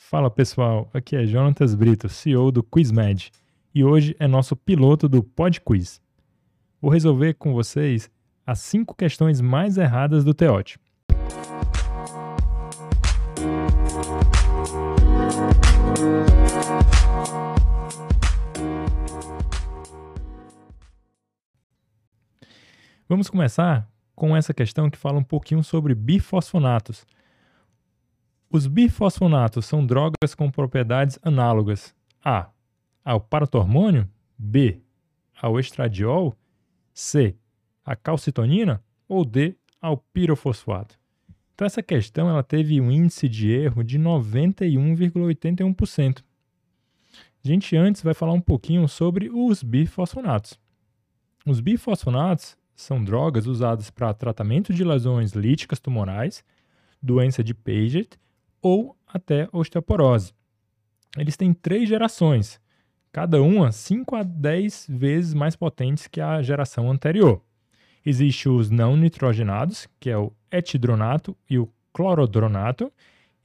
Fala pessoal, aqui é Jonatas Brito, CEO do QuizMed, e hoje é nosso piloto do Pod Quiz. Vou resolver com vocês as cinco questões mais erradas do Teote. Vamos começar com essa questão que fala um pouquinho sobre bifosfonatos. Os bifosfonatos são drogas com propriedades análogas. A. Ao paratormônio, B. Ao estradiol, C. A calcitonina. Ou D. Ao pirofosfato. Então essa questão ela teve um índice de erro de 91,81%. A gente antes vai falar um pouquinho sobre os bifosfonatos. Os bifosfonatos são drogas usadas para tratamento de lesões líticas tumorais, doença de Paget ou até osteoporose. Eles têm três gerações, cada uma 5 a 10 vezes mais potentes que a geração anterior. Existem os não nitrogenados, que é o etidronato e o clorodronato,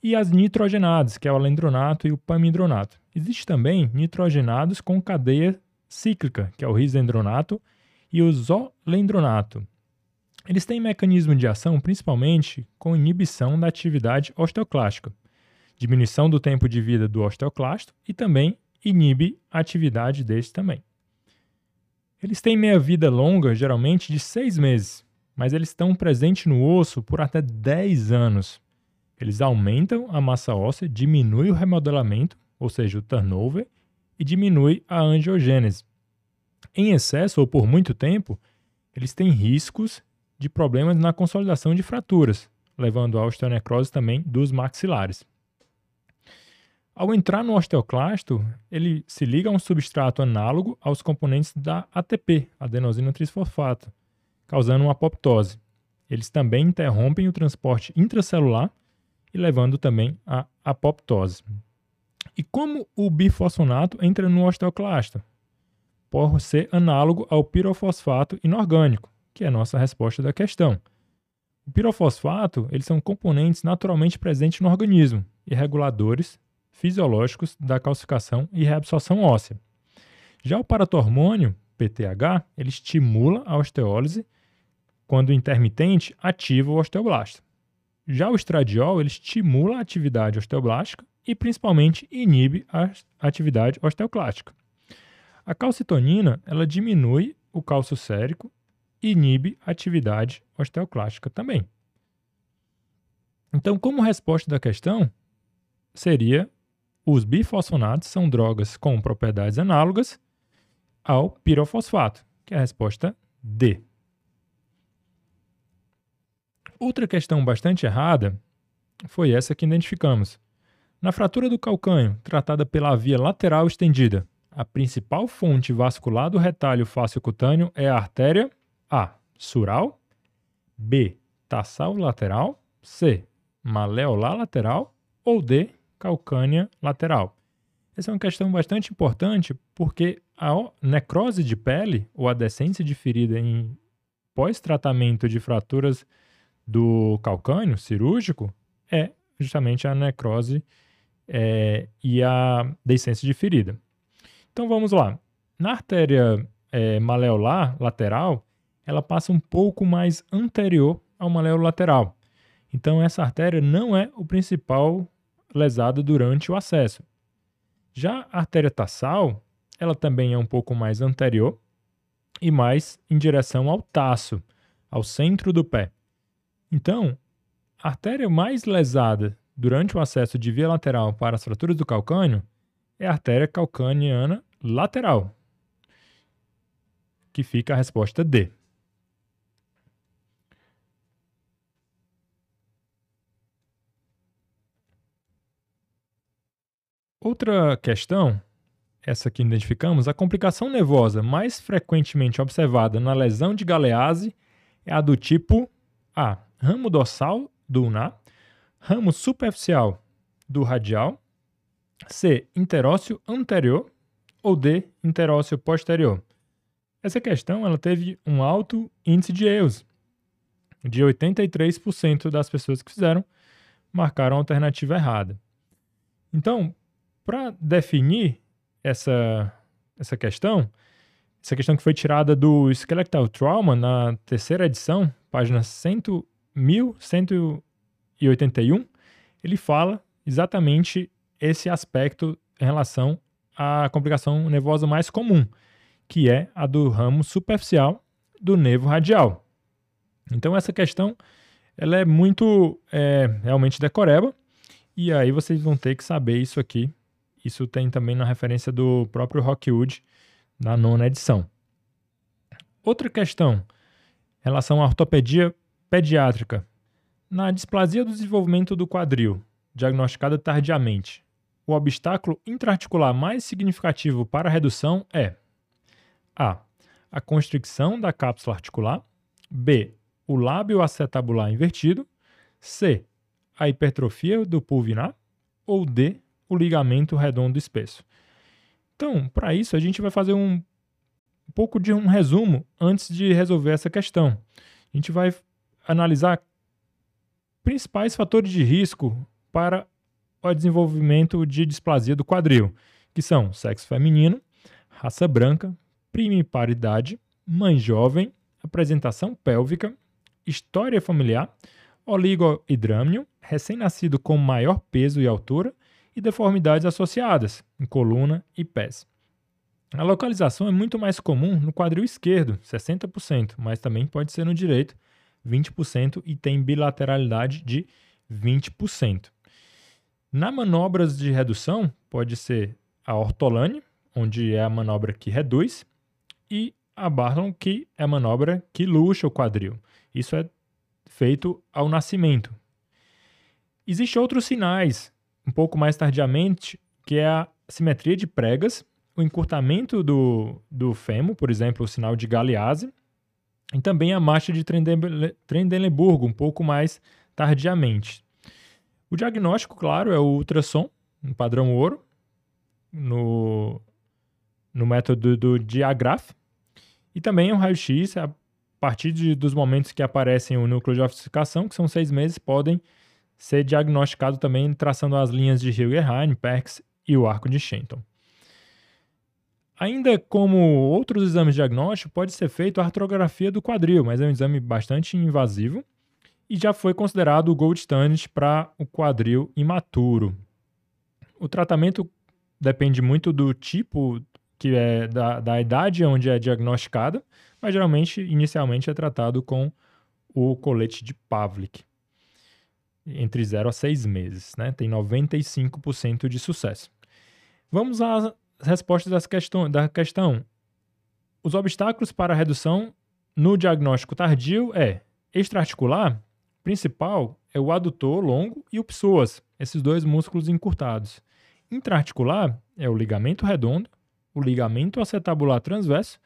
e as nitrogenadas, que é o alendronato e o pamidronato. Existem também nitrogenados com cadeia cíclica, que é o risendronato e o zolendronato. Eles têm mecanismo de ação principalmente com inibição da atividade osteoclástica, diminuição do tempo de vida do osteoclasto e também inibe a atividade deste também. Eles têm meia-vida longa, geralmente de seis meses, mas eles estão presentes no osso por até 10 anos. Eles aumentam a massa óssea, diminuem o remodelamento, ou seja, o turnover, e diminui a angiogênese. Em excesso ou por muito tempo, eles têm riscos de problemas na consolidação de fraturas, levando à osteonecrose também dos maxilares. Ao entrar no osteoclasto, ele se liga a um substrato análogo aos componentes da ATP, adenosina trisfosfato, causando uma apoptose. Eles também interrompem o transporte intracelular e levando também à apoptose. E como o bifosfonato entra no osteoclasto? por ser análogo ao pirofosfato inorgânico, que é a nossa resposta da questão. O pirofosfato, eles são componentes naturalmente presentes no organismo e reguladores fisiológicos da calcificação e reabsorção óssea. Já o paratormônio, PTH, ele estimula a osteólise quando intermitente ativa o osteoblasto. Já o estradiol, ele estimula a atividade osteoblástica e principalmente inibe a atividade osteoclástica. A calcitonina ela diminui o cálcio sérico inibe atividade osteoclástica também. Então, como resposta da questão, seria os bifosfonatos são drogas com propriedades análogas ao pirofosfato, que é a resposta D. Outra questão bastante errada foi essa que identificamos. Na fratura do calcânio, tratada pela via lateral estendida, a principal fonte vascular do retalho fácio-cutâneo é a artéria A. Sural, B. Tarsal lateral, C. Maleolar lateral ou D. Calcânea lateral. Essa é uma questão bastante importante porque a necrose de pele ou a decência de ferida em pós-tratamento de fraturas do calcânio cirúrgico é justamente a necrose é, e a decência de ferida. Então vamos lá. Na artéria é, maleolar lateral, ela passa um pouco mais anterior ao maléolo lateral. Então essa artéria não é o principal lesado durante o acesso. Já a artéria tarsal, ela também é um pouco mais anterior e mais em direção ao taço, ao centro do pé. Então, a artéria mais lesada durante o acesso de via lateral para as fraturas do calcânio é a artéria calcaniana lateral, que fica a resposta D. Outra questão, essa que identificamos, a complicação nervosa mais frequentemente observada na lesão de galease é a do tipo A, ramo dorsal do ulnar, ramo superficial do radial, C. Interócio anterior ou D. Interócio posterior. Essa questão ela teve um alto índice de erros. De 83% das pessoas que fizeram marcaram a alternativa errada. Então, para definir essa, essa questão, essa questão que foi tirada do Skeletal Trauma na terceira edição, página 100, 1181, ele fala exatamente esse aspecto em relação à complicação nervosa mais comum, que é a do ramo superficial do nervo radial. Então essa questão ela é muito é, realmente decoreba e aí vocês vão ter que saber isso aqui. Isso tem também na referência do próprio Rockwood na nona edição. Outra questão relação à ortopedia pediátrica. Na displasia do desenvolvimento do quadril, diagnosticada tardiamente, o obstáculo intraarticular mais significativo para a redução é A. A constricção da cápsula articular. B. O lábio acetabular invertido. C. A hipertrofia do pulvinar. Ou D. O ligamento redondo espesso. Então, para isso, a gente vai fazer um um pouco de um resumo antes de resolver essa questão. A gente vai analisar principais fatores de risco para o desenvolvimento de displasia do quadril, que são sexo feminino, raça branca, primiparidade, mãe jovem, apresentação pélvica, história familiar, oligohidrâmio, recém-nascido com maior peso e altura e deformidades associadas em coluna e pés. A localização é muito mais comum no quadril esquerdo, 60%, mas também pode ser no direito, 20%, e tem bilateralidade de 20%. Na manobras de redução, pode ser a ortolane, onde é a manobra que reduz, e a Barton, que é a manobra que luxa o quadril. Isso é feito ao nascimento. Existem outros sinais, um pouco mais tardiamente, que é a simetria de pregas, o encurtamento do, do fêmur, por exemplo, o sinal de Galease, e também a marcha de Trendelenburgo, um pouco mais tardiamente. O diagnóstico, claro, é o ultrassom, no padrão ouro, no, no método do Diagraph, e também o raio-x, a partir de, dos momentos que aparecem o núcleo de ossificação, que são seis meses, podem ser diagnosticados também traçando as linhas de Hilgerheim, Perks e o arco de Shenton. Ainda como outros exames diagnósticos, pode ser feito a artrografia do quadril, mas é um exame bastante invasivo e já foi considerado o gold standard para o quadril imaturo. O tratamento depende muito do tipo que é da, da idade onde é diagnosticada, mas geralmente, inicialmente, é tratado com o colete de Pavlik, entre 0 a 6 meses, né? Tem 95% de sucesso. Vamos às respostas das questão, da questão. Os obstáculos para a redução no diagnóstico tardio é extraarticular, principal é o adutor longo e o psoas, esses dois músculos encurtados. Intraarticular é o ligamento redondo, o ligamento acetabular transverso,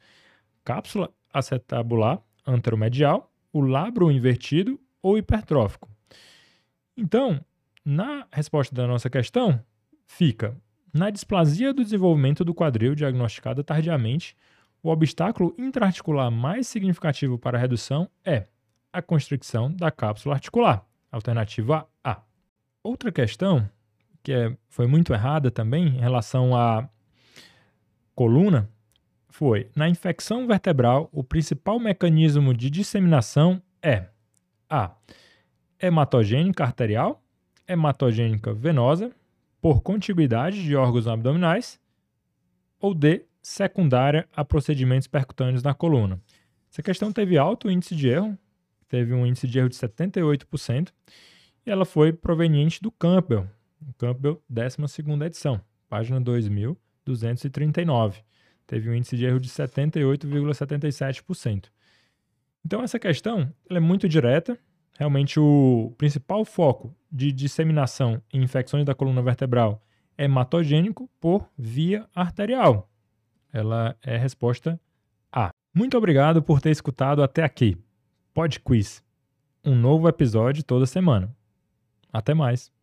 cápsula acetabular anteromedial, o labro invertido ou hipertrófico. Então, na resposta da nossa questão, fica na displasia do desenvolvimento do quadril diagnosticada tardiamente, o obstáculo intraarticular mais significativo para a redução é a constricção da cápsula articular, alternativa A. Outra questão, que é, foi muito errada também em relação à coluna, foi: na infecção vertebral, o principal mecanismo de disseminação é A. Hematogênica arterial, hematogênica venosa, por contiguidade de órgãos abdominais, ou D, secundária a procedimentos percutâneos na coluna. Essa questão teve alto índice de erro, teve um índice de erro de 78%, e ela foi proveniente do Campbell, Campbell 12 edição, página 2239. Teve um índice de erro de 78,77%. Então essa questão é muito direta, realmente o principal foco de disseminação em infecções da coluna vertebral é hematogênico por via arterial. Ela é a resposta A. Muito obrigado por ter escutado até aqui. Pod Quiz. Um novo episódio toda semana. Até mais.